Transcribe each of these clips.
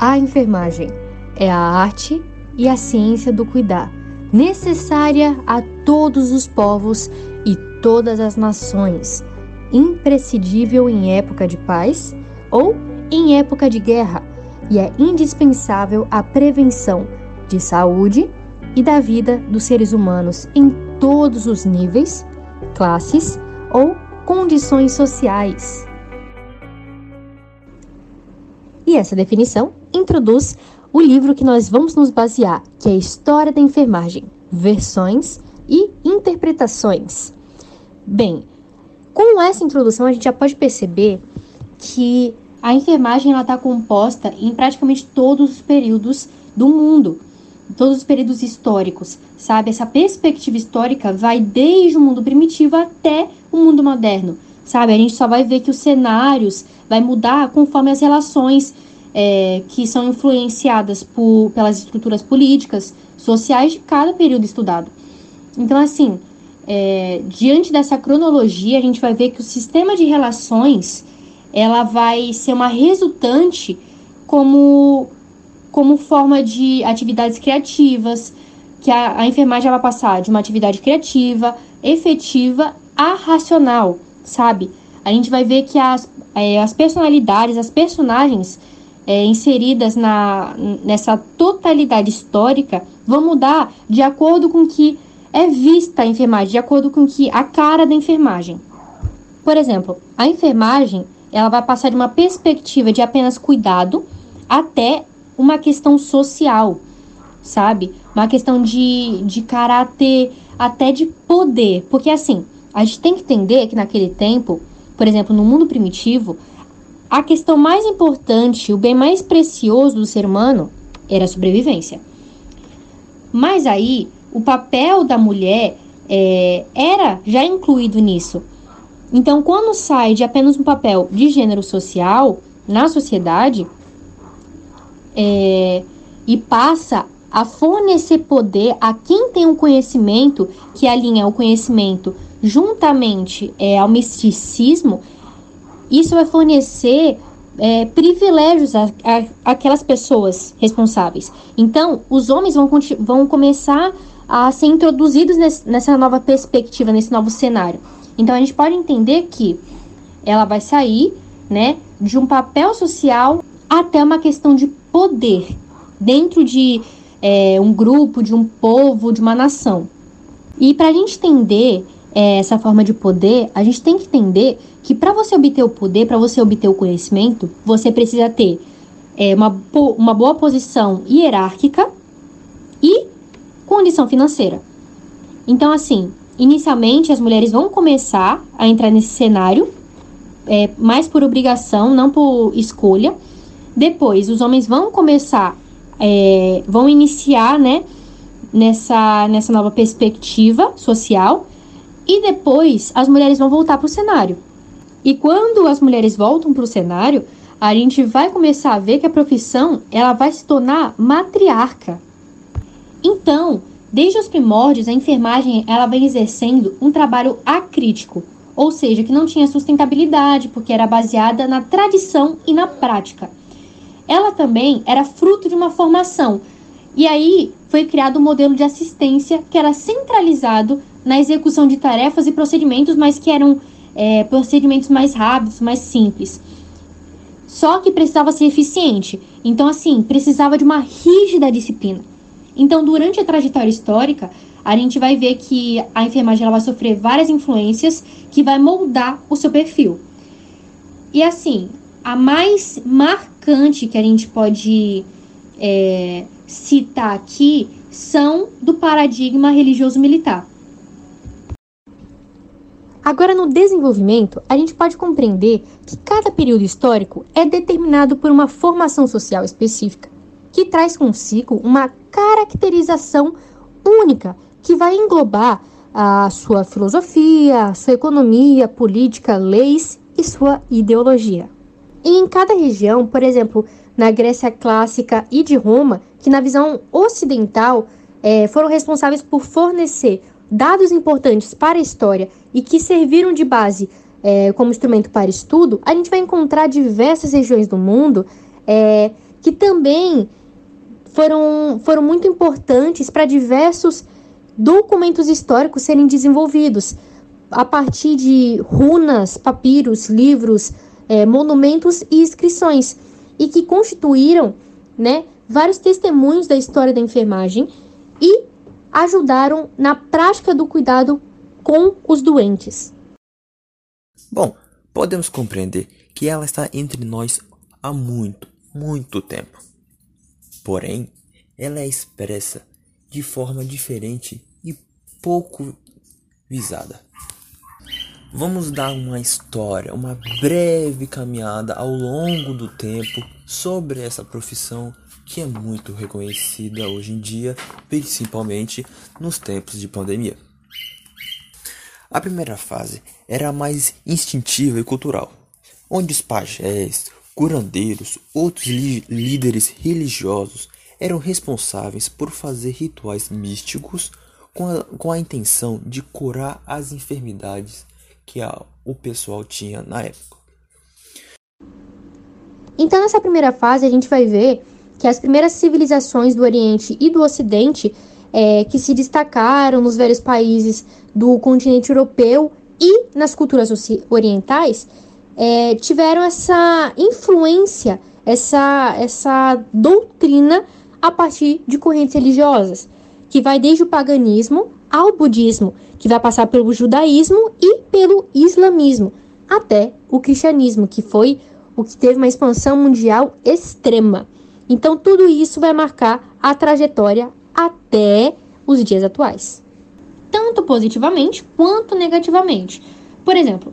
A enfermagem é a arte e a ciência do cuidar, necessária a todos os povos e todas as nações, imprescindível em época de paz ou em época de guerra, e é indispensável a prevenção de saúde e da vida dos seres humanos em todos os níveis, classes ou condições sociais. E essa definição introduz o livro que nós vamos nos basear, que é História da Enfermagem, Versões e Interpretações. Bem, com essa introdução a gente já pode perceber que a enfermagem está composta em praticamente todos os períodos do mundo, todos os períodos históricos, sabe? Essa perspectiva histórica vai desde o mundo primitivo até o mundo moderno, sabe? A gente só vai ver que os cenários vai mudar conforme as relações é, que são influenciadas por, pelas estruturas políticas, sociais de cada período estudado. Então, assim, é, diante dessa cronologia, a gente vai ver que o sistema de relações ela vai ser uma resultante como, como forma de atividades criativas, que a, a enfermagem vai passar de uma atividade criativa, efetiva a racional, sabe? A gente vai ver que as, é, as personalidades, as personagens é, inseridas na, nessa totalidade histórica vão mudar de acordo com que é vista a enfermagem, de acordo com que a cara da enfermagem. Por exemplo, a enfermagem ela vai passar de uma perspectiva de apenas cuidado até uma questão social, sabe? Uma questão de, de caráter, até de poder. Porque assim, a gente tem que entender que naquele tempo, por exemplo, no mundo primitivo, a questão mais importante, o bem mais precioso do ser humano era a sobrevivência. Mas aí, o papel da mulher é, era já incluído nisso. Então, quando sai de apenas um papel de gênero social na sociedade é, e passa a fornecer poder a quem tem um conhecimento que alinha o conhecimento juntamente é, ao misticismo, isso vai fornecer é, privilégios àquelas pessoas responsáveis. Então, os homens vão, vão começar a ser introduzidos nesse, nessa nova perspectiva, nesse novo cenário. Então, a gente pode entender que ela vai sair né, de um papel social até uma questão de poder dentro de é, um grupo, de um povo, de uma nação. E para a gente entender é, essa forma de poder, a gente tem que entender que para você obter o poder, para você obter o conhecimento, você precisa ter é, uma, uma boa posição hierárquica e condição financeira. Então, assim, inicialmente as mulheres vão começar a entrar nesse cenário, é, mais por obrigação, não por escolha. Depois, os homens vão começar, é, vão iniciar, né, nessa, nessa nova perspectiva social. E depois, as mulheres vão voltar para o cenário. E quando as mulheres voltam para o cenário, a gente vai começar a ver que a profissão ela vai se tornar matriarca. Então, desde os primórdios, a enfermagem ela vem exercendo um trabalho acrítico, ou seja, que não tinha sustentabilidade porque era baseada na tradição e na prática. Ela também era fruto de uma formação, e aí foi criado um modelo de assistência que era centralizado na execução de tarefas e procedimentos, mas que eram é, procedimentos mais rápidos, mais simples. Só que precisava ser eficiente. Então, assim, precisava de uma rígida disciplina. Então, durante a trajetória histórica, a gente vai ver que a enfermagem ela vai sofrer várias influências que vai moldar o seu perfil. E assim, a mais marcante que a gente pode é, citar aqui são do paradigma religioso militar. Agora, no desenvolvimento, a gente pode compreender que cada período histórico é determinado por uma formação social específica, que traz consigo uma caracterização única que vai englobar a sua filosofia, sua economia, política, leis e sua ideologia. E em cada região, por exemplo, na Grécia clássica e de Roma, que na visão ocidental é, foram responsáveis por fornecer dados importantes para a história e que serviram de base é, como instrumento para estudo, a gente vai encontrar diversas regiões do mundo é, que também foram, foram muito importantes para diversos documentos históricos serem desenvolvidos a partir de runas, papiros, livros, é, monumentos e inscrições, e que constituíram né, vários testemunhos da história da enfermagem e ajudaram na prática do cuidado com os doentes. Bom, podemos compreender que ela está entre nós há muito, muito tempo. Porém, ela é expressa de forma diferente e pouco visada. Vamos dar uma história, uma breve caminhada ao longo do tempo sobre essa profissão que é muito reconhecida hoje em dia, principalmente nos tempos de pandemia. A primeira fase era a mais instintiva e cultural, onde os pajés, curandeiros, outros líderes religiosos eram responsáveis por fazer rituais místicos com a, com a intenção de curar as enfermidades que a, o pessoal tinha na época. Então, nessa primeira fase, a gente vai ver que as primeiras civilizações do Oriente e do Ocidente é, que se destacaram nos velhos países do continente europeu e nas culturas orientais é, tiveram essa influência, essa, essa doutrina a partir de correntes religiosas, que vai desde o paganismo ao budismo, que vai passar pelo judaísmo e pelo islamismo, até o cristianismo, que foi o que teve uma expansão mundial extrema. Então, tudo isso vai marcar a trajetória até os dias atuais, tanto positivamente quanto negativamente. Por exemplo,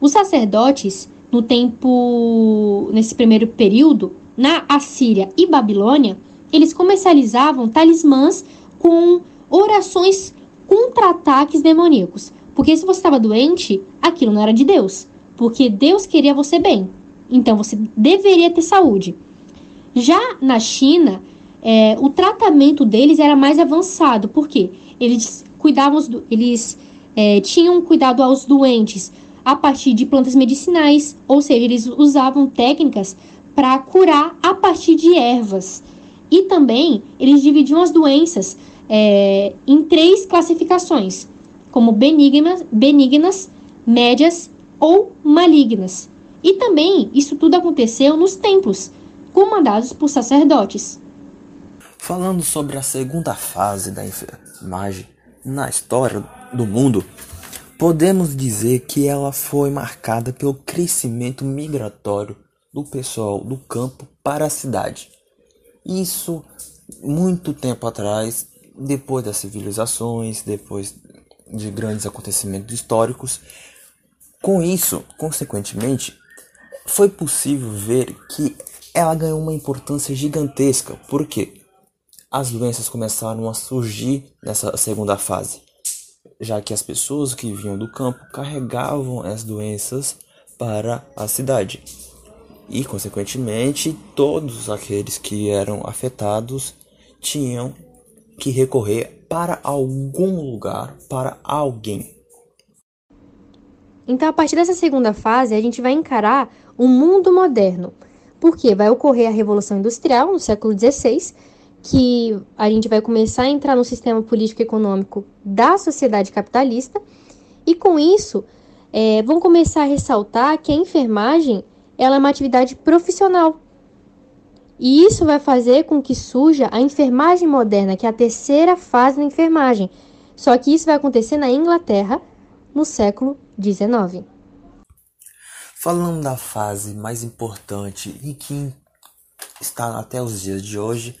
os sacerdotes, no tempo, nesse primeiro período, na Assíria e Babilônia, eles comercializavam talismãs com orações contra-ataques demoníacos. Porque se você estava doente, aquilo não era de Deus. Porque Deus queria você bem. Então você deveria ter saúde. Já na China, é, o tratamento deles era mais avançado. porque Eles cuidavam, eles é, tinham cuidado aos doentes a partir de plantas medicinais, ou seja, eles usavam técnicas para curar a partir de ervas. E também eles dividiam as doenças é, em três classificações, como benignas, benignas, médias ou malignas. E também isso tudo aconteceu nos templos, comandados por sacerdotes. Falando sobre a segunda fase da enfermagem na história do mundo, podemos dizer que ela foi marcada pelo crescimento migratório do pessoal do campo para a cidade. Isso muito tempo atrás depois das civilizações, depois de grandes acontecimentos históricos. Com isso, consequentemente, foi possível ver que ela ganhou uma importância gigantesca, porque as doenças começaram a surgir nessa segunda fase, já que as pessoas que vinham do campo carregavam as doenças para a cidade. E, consequentemente, todos aqueles que eram afetados tinham que recorrer para algum lugar, para alguém. Então, a partir dessa segunda fase, a gente vai encarar o mundo moderno, porque vai ocorrer a Revolução Industrial no século XVI, que a gente vai começar a entrar no sistema político-econômico da sociedade capitalista, e com isso, é, vão começar a ressaltar que a enfermagem ela é uma atividade profissional, e isso vai fazer com que surja a enfermagem moderna, que é a terceira fase da enfermagem. Só que isso vai acontecer na Inglaterra no século XIX. Falando da fase mais importante e que está até os dias de hoje,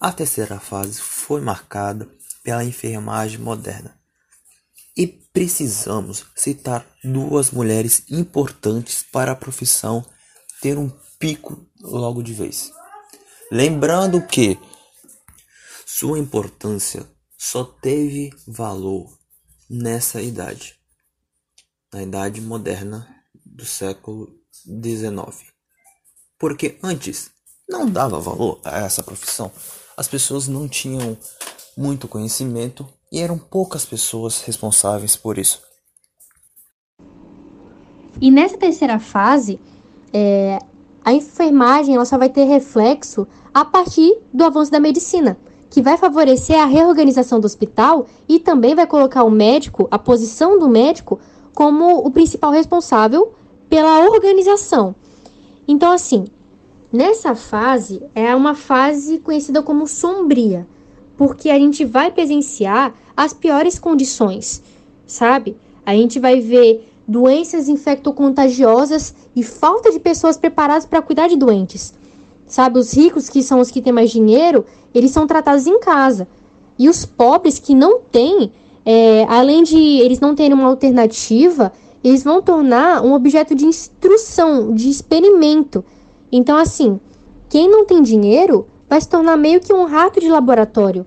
a terceira fase foi marcada pela enfermagem moderna. E precisamos citar duas mulheres importantes para a profissão ter um pico logo de vez. Lembrando que sua importância só teve valor nessa idade, na idade moderna do século XIX. Porque antes não dava valor a essa profissão. As pessoas não tinham muito conhecimento e eram poucas pessoas responsáveis por isso. E nessa terceira fase, é, a enfermagem ela só vai ter reflexo a partir do avanço da medicina, que vai favorecer a reorganização do hospital e também vai colocar o médico, a posição do médico, como o principal responsável pela organização. Então, assim, nessa fase é uma fase conhecida como sombria, porque a gente vai presenciar as piores condições, sabe? A gente vai ver doenças infectocontagiosas e falta de pessoas preparadas para cuidar de doentes. Sabe, os ricos, que são os que têm mais dinheiro, eles são tratados em casa. E os pobres que não têm, é, além de eles não terem uma alternativa, eles vão tornar um objeto de instrução, de experimento. Então, assim, quem não tem dinheiro vai se tornar meio que um rato de laboratório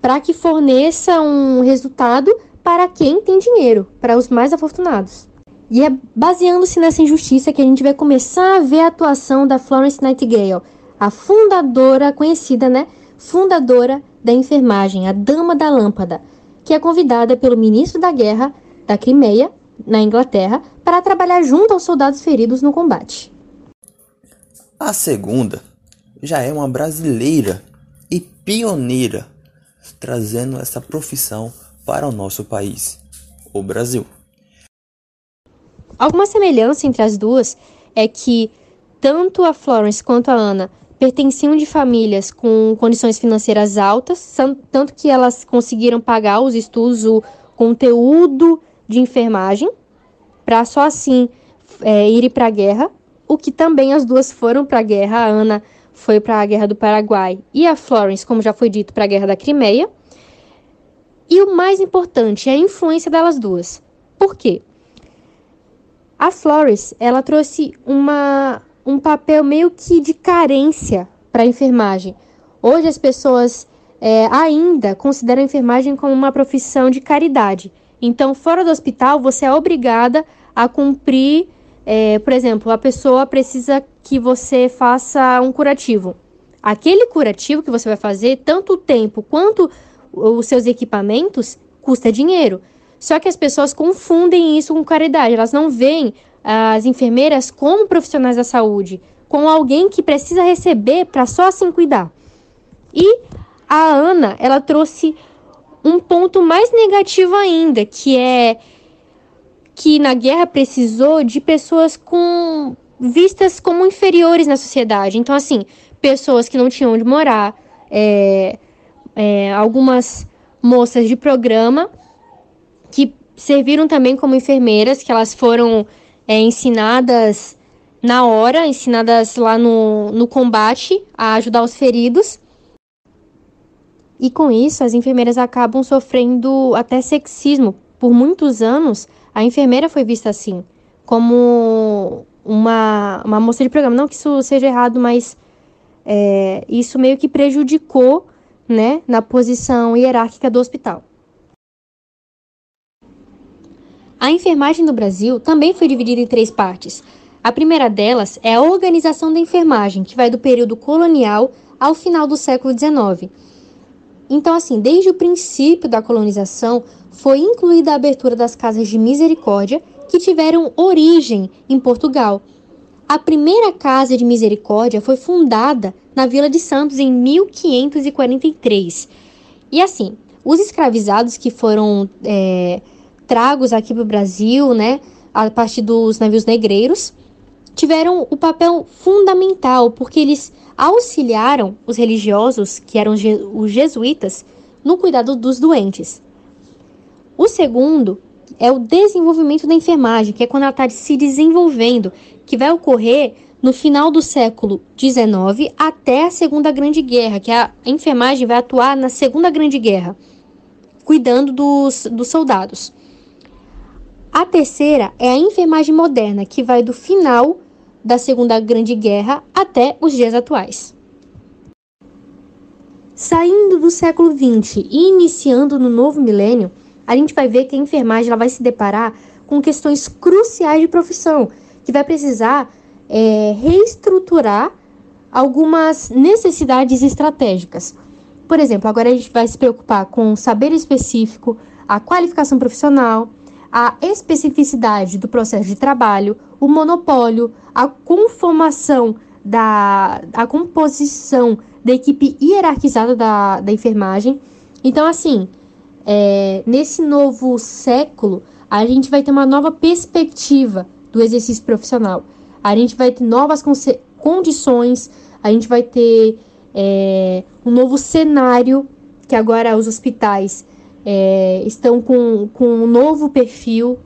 para que forneça um resultado para quem tem dinheiro, para os mais afortunados. E é baseando-se nessa injustiça que a gente vai começar a ver a atuação da Florence Nightingale, a fundadora, conhecida, né? Fundadora da enfermagem, a Dama da Lâmpada, que é convidada pelo ministro da Guerra da Crimeia, na Inglaterra, para trabalhar junto aos soldados feridos no combate. A segunda já é uma brasileira e pioneira, trazendo essa profissão para o nosso país, o Brasil. Alguma semelhança entre as duas é que tanto a Florence quanto a Ana pertenciam de famílias com condições financeiras altas, tanto que elas conseguiram pagar os estudos, o conteúdo de enfermagem, para só assim é, irem para a guerra, o que também as duas foram para a guerra. A Ana foi para a guerra do Paraguai e a Florence, como já foi dito, para a guerra da Crimeia. E o mais importante é a influência delas duas. Por quê? A Flores, ela trouxe uma, um papel meio que de carência para a enfermagem. Hoje as pessoas é, ainda consideram a enfermagem como uma profissão de caridade. Então, fora do hospital, você é obrigada a cumprir, é, por exemplo, a pessoa precisa que você faça um curativo. Aquele curativo que você vai fazer, tanto o tempo quanto os seus equipamentos custa dinheiro. Só que as pessoas confundem isso com caridade. Elas não veem as enfermeiras como profissionais da saúde, como alguém que precisa receber para só assim cuidar. E a Ana, ela trouxe um ponto mais negativo ainda, que é que na guerra precisou de pessoas com vistas como inferiores na sociedade. Então, assim, pessoas que não tinham onde morar, é, é, algumas moças de programa que serviram também como enfermeiras, que elas foram é, ensinadas na hora, ensinadas lá no, no combate a ajudar os feridos. E com isso, as enfermeiras acabam sofrendo até sexismo. Por muitos anos, a enfermeira foi vista assim, como uma, uma moça de programa. Não que isso seja errado, mas é, isso meio que prejudicou né, na posição hierárquica do hospital. A enfermagem no Brasil também foi dividida em três partes. A primeira delas é a organização da enfermagem, que vai do período colonial ao final do século XIX. Então, assim, desde o princípio da colonização, foi incluída a abertura das casas de misericórdia, que tiveram origem em Portugal. A primeira casa de misericórdia foi fundada na Vila de Santos em 1543. E assim, os escravizados que foram é, tragos aqui para o Brasil, né, a partir dos navios negreiros, tiveram o papel fundamental, porque eles auxiliaram os religiosos, que eram os jesuítas, no cuidado dos doentes. O segundo é o desenvolvimento da enfermagem, que é quando ela está se desenvolvendo, que vai ocorrer no final do século XIX até a Segunda Grande Guerra, que a enfermagem vai atuar na Segunda Grande Guerra, cuidando dos, dos soldados. A terceira é a enfermagem moderna, que vai do final da Segunda Grande Guerra até os dias atuais. Saindo do século XX e iniciando no novo milênio, a gente vai ver que a enfermagem ela vai se deparar com questões cruciais de profissão, que vai precisar é, reestruturar algumas necessidades estratégicas. Por exemplo, agora a gente vai se preocupar com o saber específico, a qualificação profissional, a especificidade do processo de trabalho, o monopólio, a conformação da a composição da equipe hierarquizada da, da enfermagem. Então, assim, é, nesse novo século, a gente vai ter uma nova perspectiva do exercício profissional. A gente vai ter novas condições, a gente vai ter é, um novo cenário, que agora os hospitais é, estão com, com um novo perfil.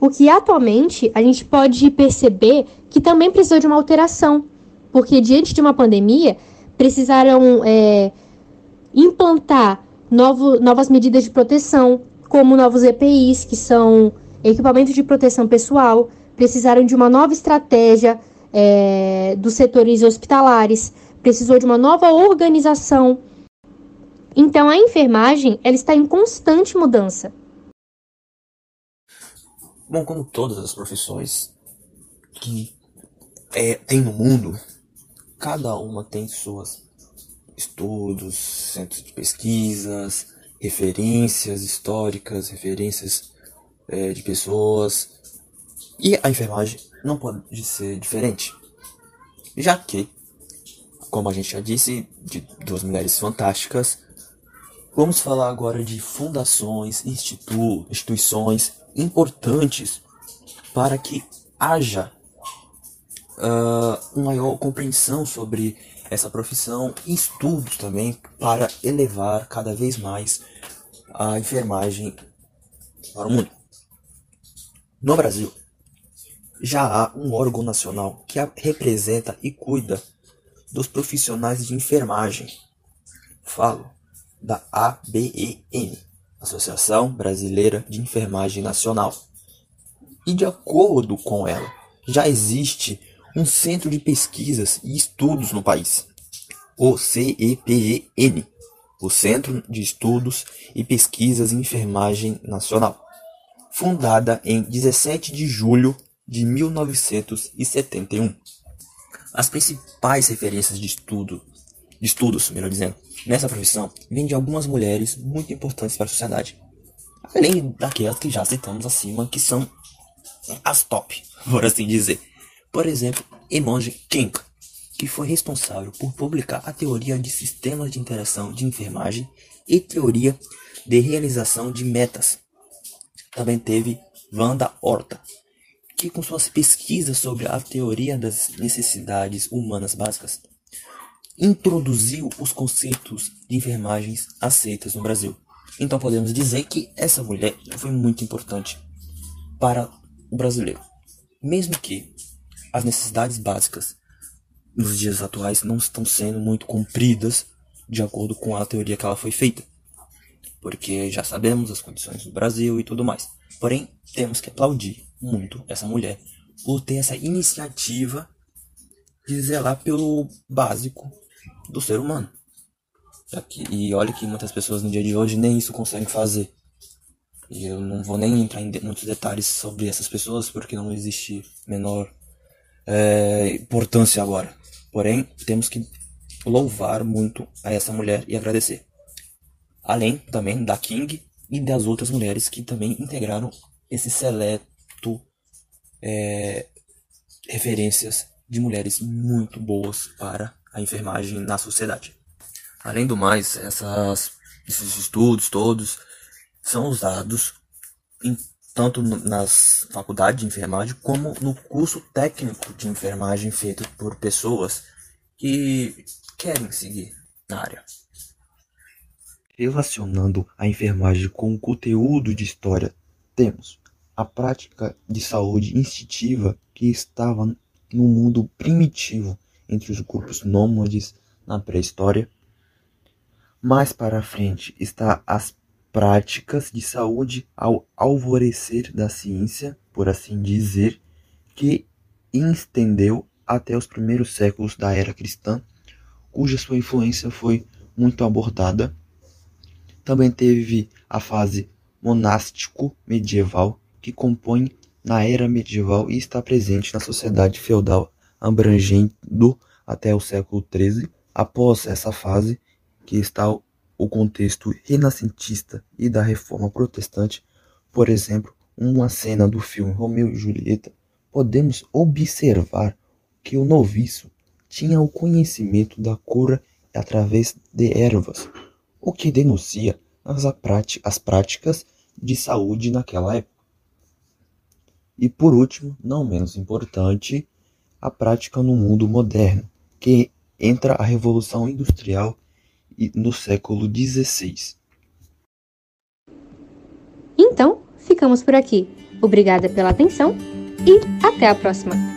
O que atualmente a gente pode perceber que também precisou de uma alteração, porque diante de uma pandemia precisaram é, implantar novo, novas medidas de proteção, como novos EPIs, que são equipamentos de proteção pessoal, precisaram de uma nova estratégia é, dos setores hospitalares, precisou de uma nova organização. Então a enfermagem ela está em constante mudança. Bom, como todas as profissões que é, tem no mundo, cada uma tem suas estudos, centros de pesquisas, referências históricas, referências é, de pessoas. E a enfermagem não pode ser diferente, já que, como a gente já disse, de duas mulheres fantásticas, vamos falar agora de fundações, institu instituições importantes para que haja uh, uma maior compreensão sobre essa profissão e estudos também para elevar cada vez mais a enfermagem para o mundo. No Brasil, já há um órgão nacional que representa e cuida dos profissionais de enfermagem. Falo da ABEN, Associação Brasileira de Enfermagem Nacional. E de acordo com ela, já existe um centro de pesquisas e estudos no país, o CEPEN, o Centro de Estudos e Pesquisas em Enfermagem Nacional, fundada em 17 de julho de 1971. As principais referências de estudo, estudos, melhor dizendo, nessa profissão vêm de algumas mulheres muito importantes para a sociedade, além daquelas que já citamos acima, que são as top, por assim dizer. Por exemplo, Emoji King, que foi responsável por publicar a teoria de sistemas de interação de enfermagem e teoria de realização de metas. Também teve Wanda Horta, que com suas pesquisas sobre a teoria das necessidades humanas básicas, introduziu os conceitos de enfermagens aceitas no Brasil. Então podemos dizer que essa mulher foi muito importante para o brasileiro. Mesmo que as necessidades básicas nos dias atuais não estão sendo muito cumpridas de acordo com a teoria que ela foi feita. Porque já sabemos as condições do Brasil e tudo mais. Porém, temos que aplaudir muito essa mulher por ter essa iniciativa de zelar pelo básico do ser humano. e olha que muitas pessoas no dia de hoje nem isso conseguem fazer. E eu não vou nem entrar em muitos detalhes sobre essas pessoas porque não existe menor é, importância agora. Porém, temos que louvar muito a essa mulher e agradecer. Além também da King e das outras mulheres que também integraram esse seleto é, referências de mulheres muito boas para a enfermagem na sociedade. Além do mais, essas, esses estudos todos são usados em tanto nas faculdades de enfermagem como no curso técnico de enfermagem feito por pessoas que querem seguir na área. Relacionando a enfermagem com o conteúdo de história, temos a prática de saúde instintiva que estava no mundo primitivo entre os grupos nômades na pré-história. Mais para frente está as práticas de saúde ao alvorecer da ciência, por assim dizer, que estendeu até os primeiros séculos da era cristã, cuja sua influência foi muito abordada. Também teve a fase monástico medieval, que compõe na era medieval e está presente na sociedade feudal, abrangendo até o século XIII. Após essa fase, que está o contexto renascentista e da reforma protestante, Por exemplo, uma cena do filme Romeu e Julieta, podemos observar que o noviço tinha o conhecimento da cura através de ervas, o que denuncia as, as práticas de saúde naquela época. E por último, não menos importante, a prática no mundo moderno, que entra a Revolução Industrial no século XVI. Então, ficamos por aqui. Obrigada pela atenção e até a próxima!